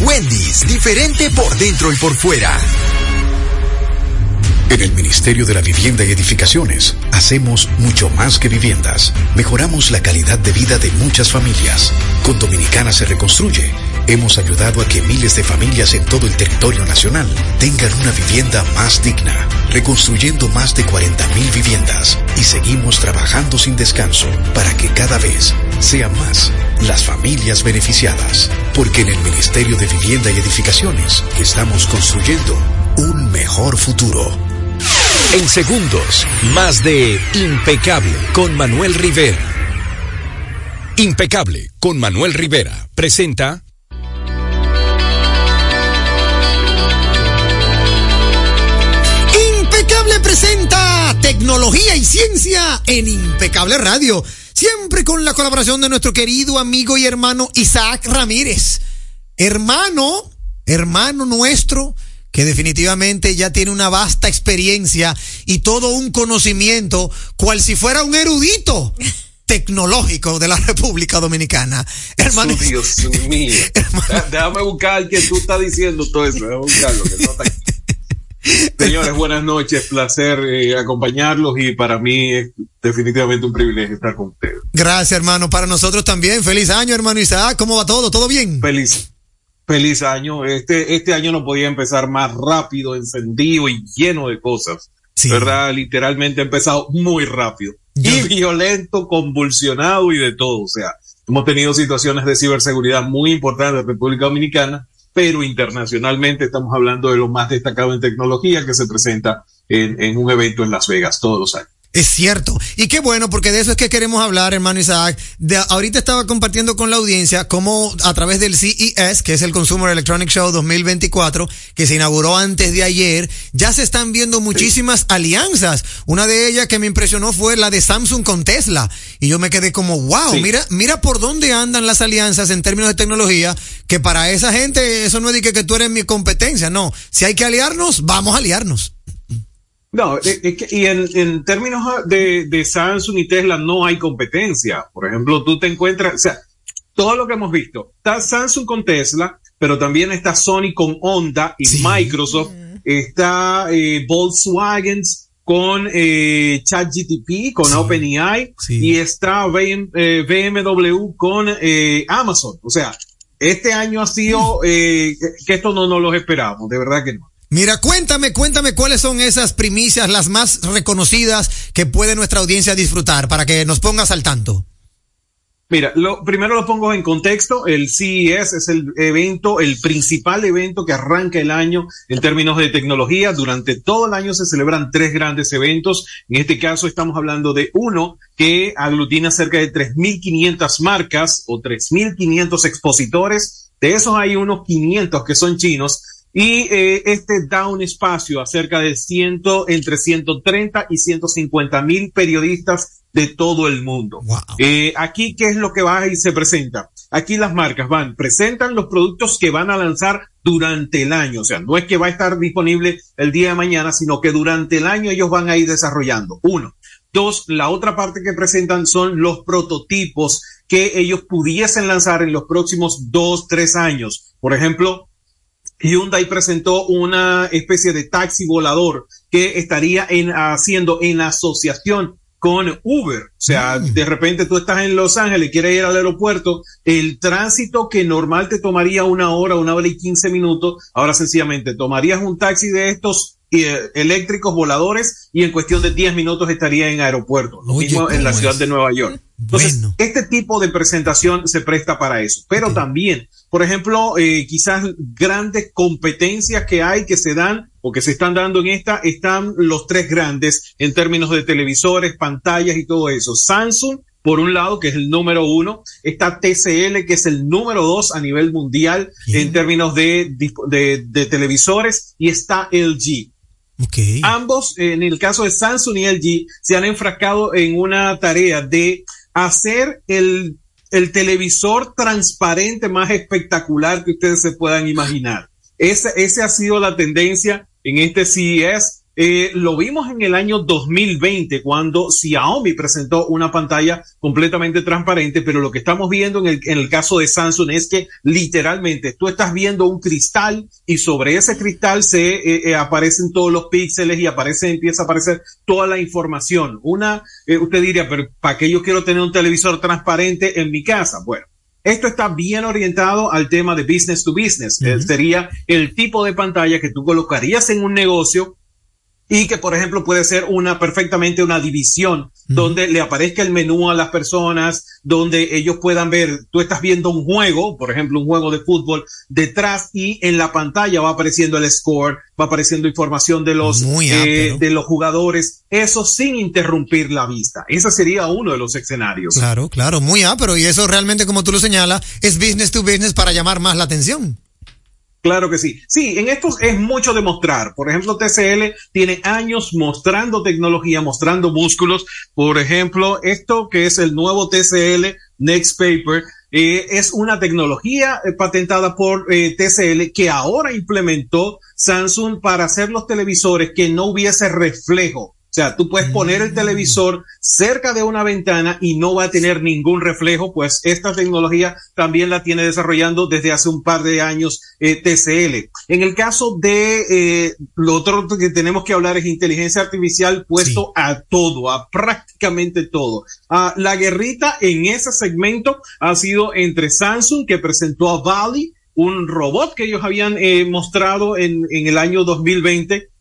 Wendy's, diferente por dentro y por fuera. En el Ministerio de la Vivienda y Edificaciones hacemos mucho más que viviendas. Mejoramos la calidad de vida de muchas familias. Con Dominicana se reconstruye. Hemos ayudado a que miles de familias en todo el territorio nacional tengan una vivienda más digna, reconstruyendo más de 40.000 viviendas y seguimos trabajando sin descanso para que cada vez sean más las familias beneficiadas. Porque en el Ministerio de Vivienda y Edificaciones estamos construyendo un mejor futuro. En segundos, más de Impecable con Manuel Rivera. Impecable con Manuel Rivera presenta presenta tecnología y ciencia en Impecable Radio. Siempre con la colaboración de nuestro querido amigo y hermano Isaac Ramírez. Hermano, hermano nuestro, que definitivamente ya tiene una vasta experiencia y todo un conocimiento, cual si fuera un erudito tecnológico de la República Dominicana. Hermano, Dios mío. Déjame buscar que tú estás diciendo todo eso. Déjame buscarlo. Que no está aquí. Señores, buenas noches. Placer eh, acompañarlos y para mí es definitivamente un privilegio estar con ustedes. gracias hermano, para nosotros también. Feliz año hermano Isaac, ¿cómo va todo? ¿Todo bien? Feliz, feliz año. Este, este año no podía empezar más rápido, encendido y lleno de cosas. ¿Verdad? Literalmente ha empezado muy rápido. Y violento, convulsionado y de todo. O sea, hemos tenido situaciones de ciberseguridad muy importantes en República Dominicana, pero internacionalmente estamos hablando de lo más destacado en tecnología que se presenta en, en un evento en Las Vegas todos los años. Es cierto. Y qué bueno, porque de eso es que queremos hablar, hermano Isaac. De, ahorita estaba compartiendo con la audiencia cómo a través del CES, que es el Consumer Electronic Show 2024, que se inauguró antes de ayer, ya se están viendo muchísimas alianzas. Una de ellas que me impresionó fue la de Samsung con Tesla. Y yo me quedé como, wow, Sí. mira, mira por dónde andan las alianzas en términos de tecnología, que para esa gente eso no es de que, que tú eres mi competencia, no. Si hay que aliarnos, vamos a aliarnos. No, es que, y en, en términos de, de Samsung y Tesla no hay competencia. Por ejemplo, tú te encuentras, o sea, todo lo que hemos visto, está Samsung con Tesla, pero también está Sony con Honda y Microsoft, está eh, Volkswagen con eh, ChatGTP, con OpenAI, y está BM, eh, BMW con eh, Amazon. O sea, este año ha sido eh, que esto no nos lo esperábamos, de verdad que no. Mira, cuéntame, cuéntame cuáles son esas primicias, las más reconocidas que puede nuestra audiencia disfrutar para que nos pongas al tanto. Mira, lo, primero lo pongo en contexto. El CES es el evento, el principal evento que arranca el año en términos de tecnología. Durante todo el año se celebran tres grandes eventos. En este caso estamos hablando de uno que aglutina cerca de 3.500 marcas o 3.500 expositores. De esos hay unos 500 que son chinos. Y eh, este da un espacio a cerca de ciento, entre 130 y 150 mil periodistas de todo el mundo. Eh, aquí, ¿qué es lo que va y se presenta? Aquí las marcas van, presentan los productos que van a lanzar durante el año. O sea, no es que va a estar disponible el día de mañana, sino que durante el año ellos van a ir desarrollando. Uno. Dos, la otra parte que presentan son los prototipos que ellos pudiesen lanzar en los próximos dos, tres años. Por ejemplo, Hyundai presentó una especie de taxi volador que estaría en, haciendo en asociación con Uber. O sea, de repente tú estás en Los Ángeles, quieres ir al aeropuerto, el tránsito que normal te tomaría una hora, una hora y quince minutos, ahora sencillamente tomarías un taxi de estos eh, eléctricos voladores y en cuestión de 10 minutos estaría en aeropuerto. Lo Oye, mismo en ¿cómo la ciudad de Nueva York. Entonces, este tipo de presentación se presta para eso, pero también, por ejemplo, eh, quizás grandes competencias que hay que se dan o que se están dando en esta, están los tres grandes en términos de televisores, pantallas y todo eso. Samsung, por un lado, que es el número uno, está TCL, que es el número dos a nivel mundial en términos de, de, de televisores, y está LG. Ambos, en el caso de Samsung y LG, se han enfrascado en una tarea de hacer el, el televisor transparente más espectacular que ustedes se puedan imaginar. Esa, esa ha sido la tendencia en este CES eh, lo vimos en el año 2020 cuando Xiaomi presentó una pantalla completamente transparente, pero lo que estamos viendo en el, en el caso de Samsung es que literalmente tú estás viendo un cristal y sobre ese cristal se eh, eh, aparecen todos los píxeles y aparece, empieza a aparecer toda la información. Una, eh, usted diría, pero ¿para qué yo quiero tener un televisor transparente en mi casa? Bueno. Esto está bien orientado al tema de business to business. Sería el tipo de pantalla que tú colocarías en un negocio y que por ejemplo puede ser una perfectamente una división donde le aparezca el menú a las personas, donde ellos puedan ver, tú estás viendo un juego, por ejemplo un juego de fútbol detrás y en la pantalla va apareciendo el score, va apareciendo información de los eh, de los jugadores, eso sin interrumpir la vista. Ese sería uno de los escenarios. Claro, claro, muy pero y eso realmente como tú lo señalas es business to business para llamar más la atención. Claro que sí. Sí, en esto es mucho demostrar. Por ejemplo, TCL tiene años mostrando tecnología, mostrando músculos. Por ejemplo, esto que es el nuevo TCL Next Paper, eh, es una tecnología eh, patentada por eh, TCL que ahora implementó Samsung para hacer los televisores que no hubiese reflejo. O sea, tú puedes poner el televisor cerca de una ventana y no va a tener ningún reflejo, pues esta tecnología también la tiene desarrollando desde hace un par de años eh, TCL. En el caso de eh, lo otro que tenemos que hablar es inteligencia artificial puesto a todo, a prácticamente todo. Ah, la guerrita en ese segmento ha sido entre Samsung que presentó a Valley, un robot que ellos habían eh, mostrado en, en el año 2020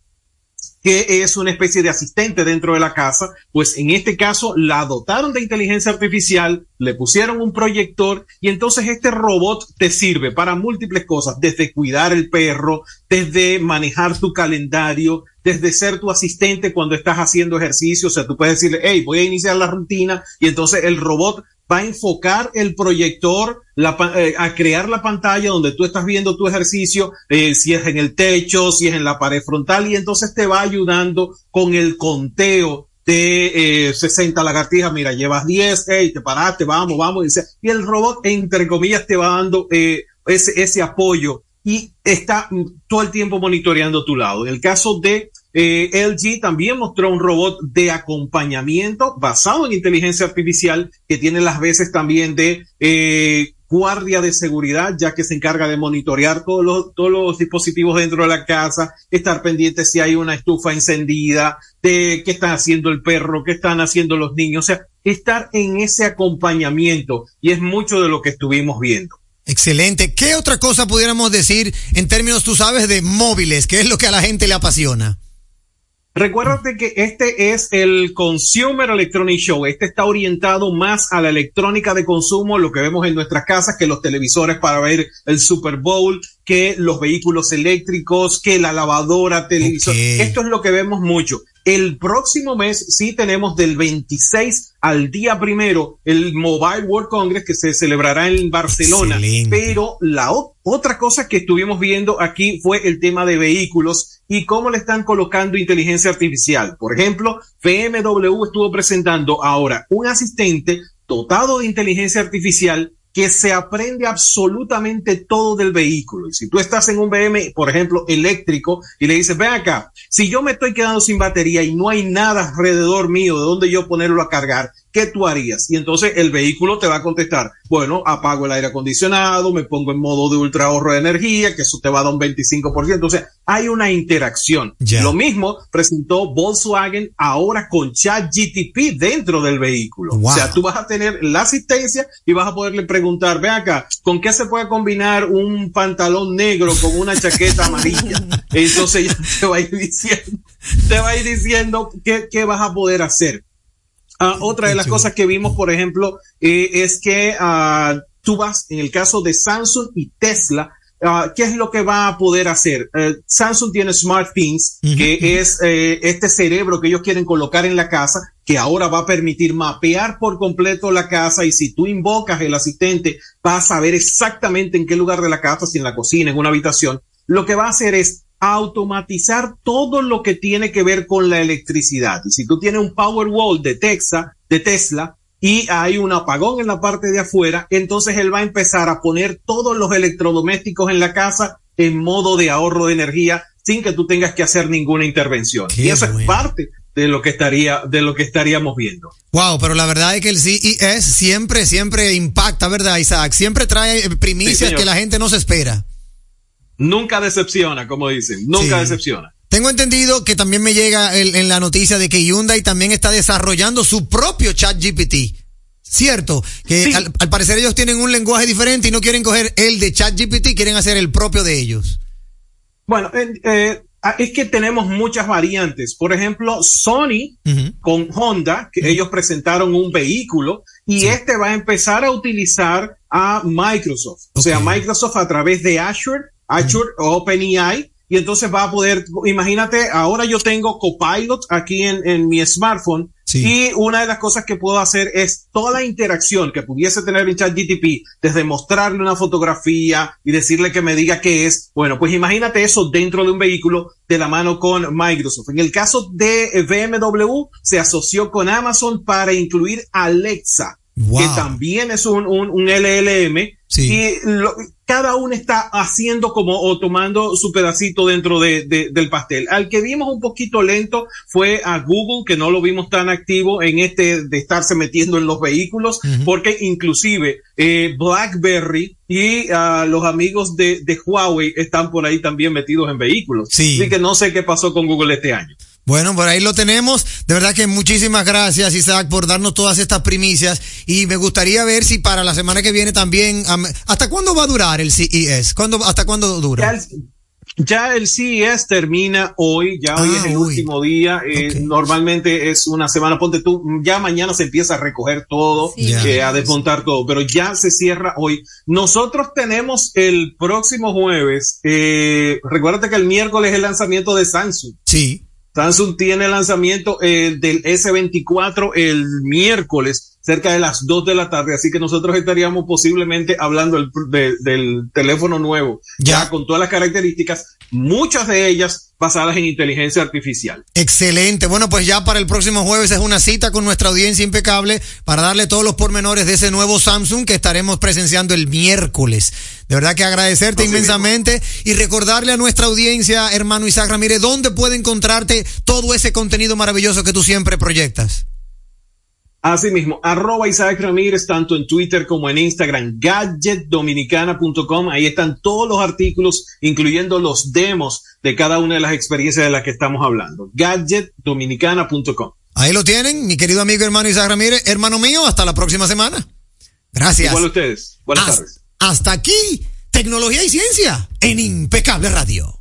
que es una especie de asistente dentro de la casa, pues en este caso la dotaron de inteligencia artificial, le pusieron un proyector y entonces este robot te sirve para múltiples cosas, desde cuidar el perro, desde manejar tu calendario, desde ser tu asistente cuando estás haciendo ejercicio, o sea, tú puedes decirle, hey, voy a iniciar la rutina y entonces el robot va a enfocar el proyector eh, a crear la pantalla donde tú estás viendo tu ejercicio, eh, si es en el techo, si es en la pared frontal, y entonces te va ayudando con el conteo de eh, 60 lagartijas, mira, llevas 10, hey, te paraste, vamos, vamos, y, el robot, entre comillas, te va dando eh, ese, ese apoyo y está todo el tiempo monitoreando tu lado. En el caso de eh, LG también mostró un robot de acompañamiento basado en inteligencia artificial que tiene las veces también de eh, guardia de seguridad, ya que se encarga de monitorear todos los, todos los dispositivos dentro de la casa, estar pendiente si hay una estufa encendida, de qué está haciendo el perro, qué están haciendo los niños, o sea, estar en ese acompañamiento y es mucho de lo que estuvimos viendo. Excelente. ¿Qué otra cosa pudiéramos decir en términos, tú sabes, de móviles? ¿Qué es lo que a la gente le apasiona? Recuérdate que este es el Consumer Electronic Show. Este está orientado más a la electrónica de consumo, lo que vemos en nuestras casas, que los televisores para ver el Super Bowl, que los vehículos eléctricos, que la lavadora, televisor. Esto es lo que vemos mucho. El próximo mes sí tenemos del 26 al día primero el Mobile World Congress que se celebrará en Barcelona. Pero la otra cosa que estuvimos viendo aquí fue el tema de vehículos y cómo le están colocando inteligencia artificial. Por ejemplo, BMW estuvo presentando ahora un asistente dotado de inteligencia artificial que se aprende absolutamente todo del vehículo. Y si tú estás en un BM, por ejemplo, eléctrico, y le dices, ve acá, si yo me estoy quedando sin batería y no hay nada alrededor mío de donde yo ponerlo a cargar, ¿qué tú harías? Y entonces el vehículo te va a contestar, bueno, apago el aire acondicionado, me pongo en modo de ultra ahorro de energía, que eso te va a dar un 25%. O sea, hay una interacción. Lo mismo presentó Volkswagen ahora con ChatGTP dentro del vehículo. O sea, tú vas a tener la asistencia y vas a poderle preguntar, ve acá, ¿con qué se puede combinar un pantalón negro con una chaqueta amarilla? Entonces ya te va a ir diciendo, te va a ir diciendo qué, qué vas a poder hacer. Ah, otra de las cosas que vimos, por ejemplo, eh, es que ah, tú vas, en el caso de Samsung y Tesla, ah, ¿qué es lo que va a poder hacer? Eh, Samsung tiene SmartThings, que es eh, este cerebro que ellos quieren colocar en la casa, que ahora va a permitir mapear por completo la casa y si tú invocas el asistente, va a saber exactamente en qué lugar de la casa, si en la cocina, en una habitación. Lo que va a hacer es automatizar todo lo que tiene que ver con la electricidad. Y si tú tienes un Powerwall de Texas, de Tesla, y hay un apagón en la parte de afuera, entonces él va a empezar a poner todos los electrodomésticos en la casa en modo de ahorro de energía sin que tú tengas que hacer ninguna intervención. y eso es parte de lo que estaría, de lo que estaríamos viendo. Wow, pero la verdad es que el CES siempre, siempre impacta, ¿verdad, Isaac? Siempre trae primicias que la gente no se espera. Nunca decepciona, como dicen, nunca decepciona. Tengo entendido que también me llega en la noticia de que Hyundai también está desarrollando su propio chat GPT. Cierto, que al, parecer ellos tienen un lenguaje diferente y no quieren coger el de chat GPT, quieren hacer el propio de ellos. Bueno, eh, es que tenemos muchas variantes. Por ejemplo, Sony con Honda, que ellos presentaron un vehículo y este va a empezar a utilizar a Microsoft. O sea, Microsoft a través de Azure Azure OpenAI y entonces va a poder, imagínate, ahora yo tengo Copilot aquí en, en mi smartphone y una de las cosas que puedo hacer es toda la interacción que pudiese tener en ChatGTP, desde mostrarle una fotografía y decirle que me diga qué es. Bueno, pues imagínate eso dentro de un vehículo de la mano con Microsoft. En el caso de BMW, se asoció con Amazon para incluir Alexa. que también es un, un, un LLM y cada uno está haciendo como o tomando su pedacito dentro de, del pastel. Al que vimos un poquito lento fue a Google, que no lo vimos tan activo en este de estarse metiendo en los vehículos, porque inclusive eh, BlackBerry y uh, los amigos de, de, Huawei están por ahí también metidos en vehículos. Así que no sé qué pasó con Google este año. Bueno, por ahí lo tenemos. De verdad que muchísimas gracias, Isaac, por darnos todas estas primicias. Y me gustaría ver si para la semana que viene también. ¿Hasta cuándo va a durar el CES? ¿Cuándo, ¿Hasta cuándo dura? Ya el, CES termina hoy, ya hoy es el ah, último día. Eh, normalmente es una semana, ponte tú, ya mañana se empieza a recoger todo, eh, a desmontar todo, pero ya se cierra hoy. Nosotros tenemos el próximo jueves, eh, recuérdate que el miércoles es el lanzamiento de Samsung. Sí. Samsung tiene lanzamiento eh, del S24 el miércoles cerca de las 2 de la tarde, así que nosotros estaríamos posiblemente hablando del teléfono nuevo, ya. con todas las características, muchas de ellas basadas en inteligencia artificial. Excelente. Bueno, pues ya para el próximo jueves es una cita con nuestra audiencia impecable para darle todos los pormenores de ese nuevo Samsung que estaremos presenciando el miércoles. De verdad que agradecerte inmensamente y recordarle a nuestra audiencia, hermano Isaac Ramírez, dónde puede encontrarte todo ese contenido maravilloso que tú siempre proyectas. Asimismo, arroba Isaac Ramírez, tanto en Twitter como en Instagram, gadgetdominicana.com. Ahí están todos los artículos, incluyendo los demos de cada una de las experiencias de las que estamos hablando. gadgetdominicana.com. Ahí lo tienen, mi querido amigo hermano Isaac Ramírez, hermano mío, hasta la próxima semana. Gracias. Igual a ustedes. Buenas tardes. Hasta aquí, tecnología y ciencia en Impecable Radio.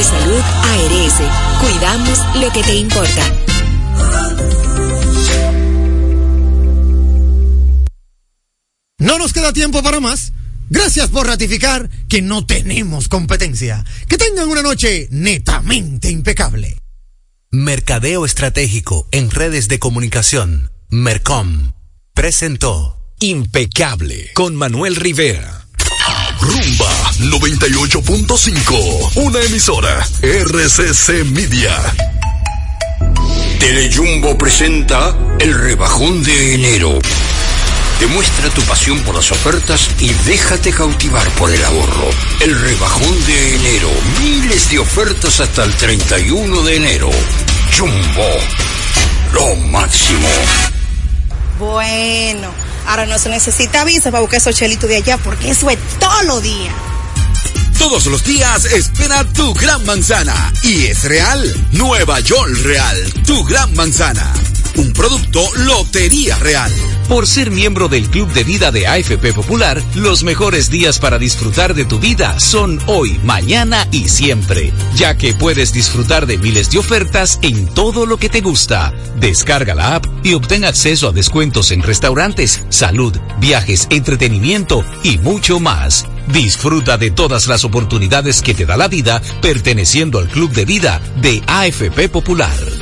Salud ARS, cuidamos lo que te importa. No nos queda tiempo para más. Gracias por ratificar que no tenemos competencia. Que tengan una noche netamente impecable. Mercadeo Estratégico en redes de comunicación. Mercom. Presentó. Impecable con Manuel Rivera. Rumba 98.5. Una emisora. RCC Media. Telejumbo presenta el rebajón de enero. Demuestra tu pasión por las ofertas y déjate cautivar por el ahorro. El rebajón de enero. Miles de ofertas hasta el 31 de enero. Jumbo. Lo máximo. Bueno, ahora no se necesita visa para buscar esos chelitos de allá porque eso es todo lo día. Todos los días espera tu gran manzana. Y es real. Nueva York Real. Tu gran manzana. Un producto Lotería Real. Por ser miembro del Club de Vida de AFP Popular, los mejores días para disfrutar de tu vida son hoy, mañana y siempre, ya que puedes disfrutar de miles de ofertas en todo lo que te gusta. Descarga la app y obtén acceso a descuentos en restaurantes, salud, viajes, entretenimiento y mucho más. Disfruta de todas las oportunidades que te da la vida perteneciendo al Club de Vida de AFP Popular.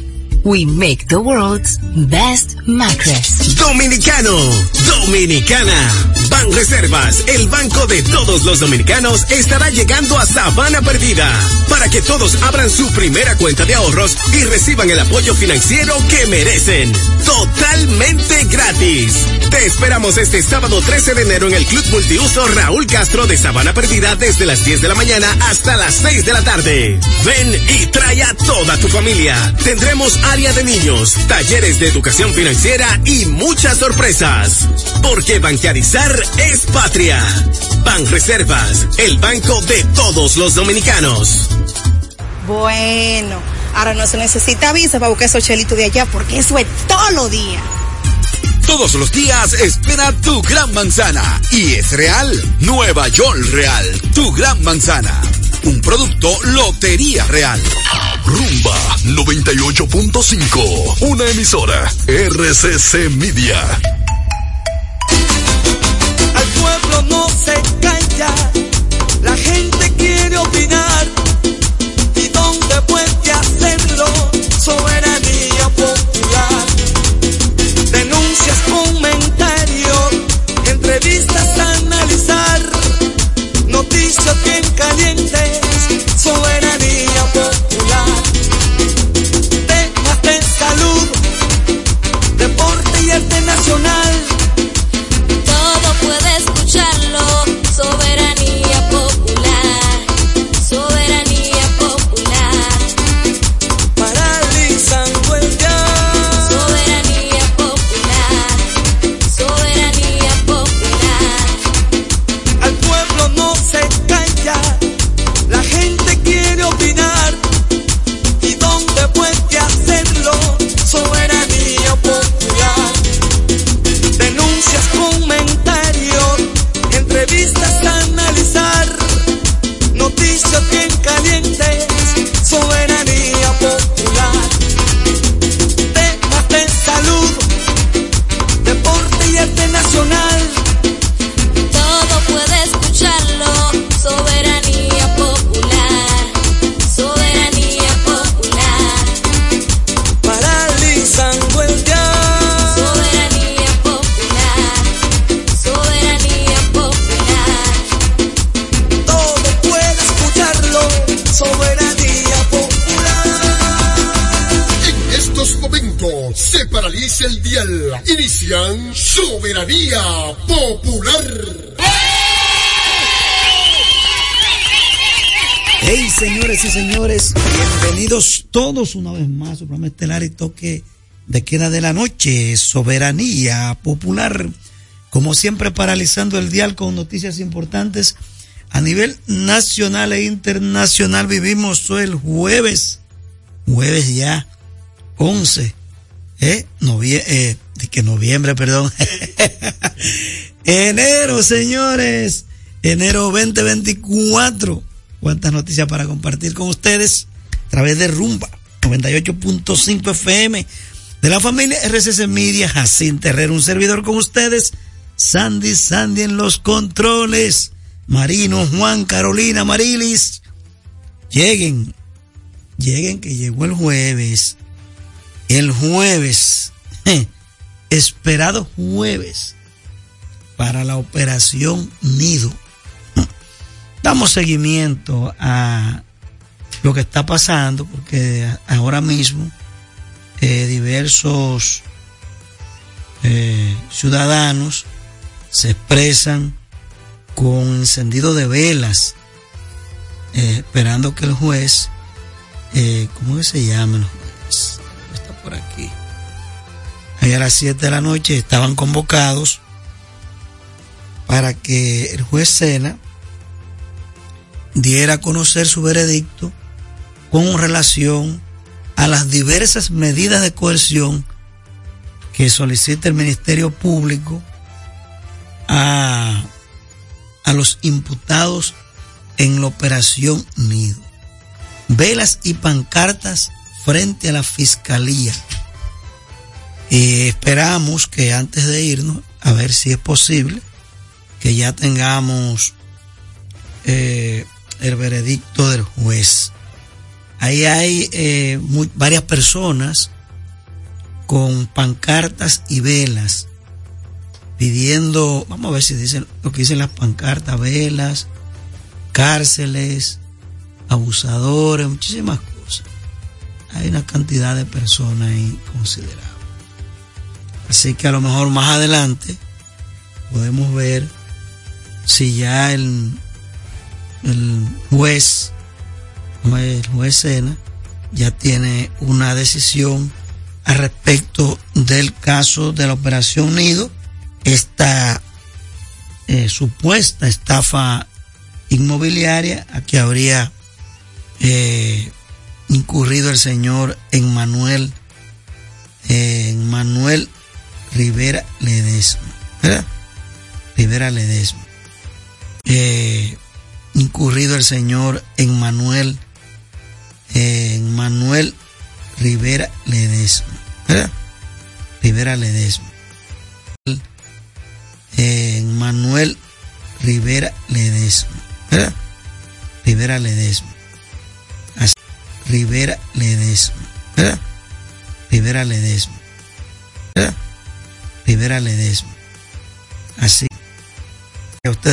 We make the world's best mattress. Dominicano, Dominicana. Ban Reservas, el banco de todos los dominicanos, estará llegando a Sabana Perdida para que todos abran su primera cuenta de ahorros y reciban el apoyo financiero que merecen. Totalmente gratis. Te esperamos este sábado 13 de enero en el Club Multiuso Raúl Castro de Sabana Perdida desde las 10 de la mañana hasta las 6 de la tarde. Ven y trae a toda tu familia. Tendremos área de niños, talleres de educación financiera y muchas sorpresas. Porque bancarizar es patria. Ban Reservas, el banco de todos los dominicanos. Bueno, ahora no se necesita visa para buscar esos chelitos de allá porque eso es todos los días. Todos los días espera tu gran manzana. Y es real. Nueva York Real. Tu gran manzana. Un producto Lotería Real. Rumba 98.5. Una emisora. RCC Media. Al pueblo no se calla. La gente quiere opinar. ¿Y dónde puede hacerlo? Soberanía popular. Denuncias, comentarios, entrevistas analizar. Noticias bien calientes. Soberanía Popular. Hey, señores y señores, bienvenidos todos una vez más a su programa estelar y toque de queda de la noche, soberanía popular. Como siempre, paralizando el dial con noticias importantes a nivel nacional e internacional. Vivimos el jueves, jueves ya, 11, ¿eh? Novie eh, que noviembre, perdón. enero, señores, enero 2024 cuántas noticias para compartir con ustedes a través de Rumba 98.5 FM de la familia RCC Media, Jacín Terrero, un servidor con ustedes, Sandy Sandy en los controles, Marino, Juan, Carolina, Marilis, lleguen, lleguen que llegó el jueves, el jueves, esperado jueves para la operación Nido damos seguimiento a lo que está pasando, porque ahora mismo eh, diversos eh, ciudadanos se expresan con encendido de velas, eh, esperando que el juez, ¿cómo que se llama el juez? Está por aquí. Ahí a las 7 de la noche estaban convocados para que el juez Sena diera a conocer su veredicto con relación a las diversas medidas de coerción que solicita el Ministerio Público a, a los imputados en la operación Nido. Velas y pancartas frente a la Fiscalía. Y esperamos que antes de irnos, a ver si es posible, que ya tengamos eh, el veredicto del juez. Ahí hay eh, varias personas con pancartas y velas pidiendo, vamos a ver si dicen lo que dicen las pancartas, velas, cárceles, abusadores, muchísimas cosas. Hay una cantidad de personas ahí considerable. Así que a lo mejor más adelante podemos ver si ya el, el juez, el juez Sena, ya tiene una decisión al respecto del caso de la Operación Nido, esta eh, supuesta estafa inmobiliaria a que habría eh, incurrido el señor Emmanuel eh, Manuel Rivera Ledesma, ¿verdad? Rivera Ledesma. Eh, incurrido el señor Emmanuel eh, Manuel Rivera Ledesma, ¿verdad? Rivera Ledesma. Eh, Manuel Rivera Ledesma, ¿verdad? Rivera Ledesma. Así, Rivera Ledesma, ¿verdad? Rivera Ledesma, ¿verdad? Rivera Ledesma. Así que ustedes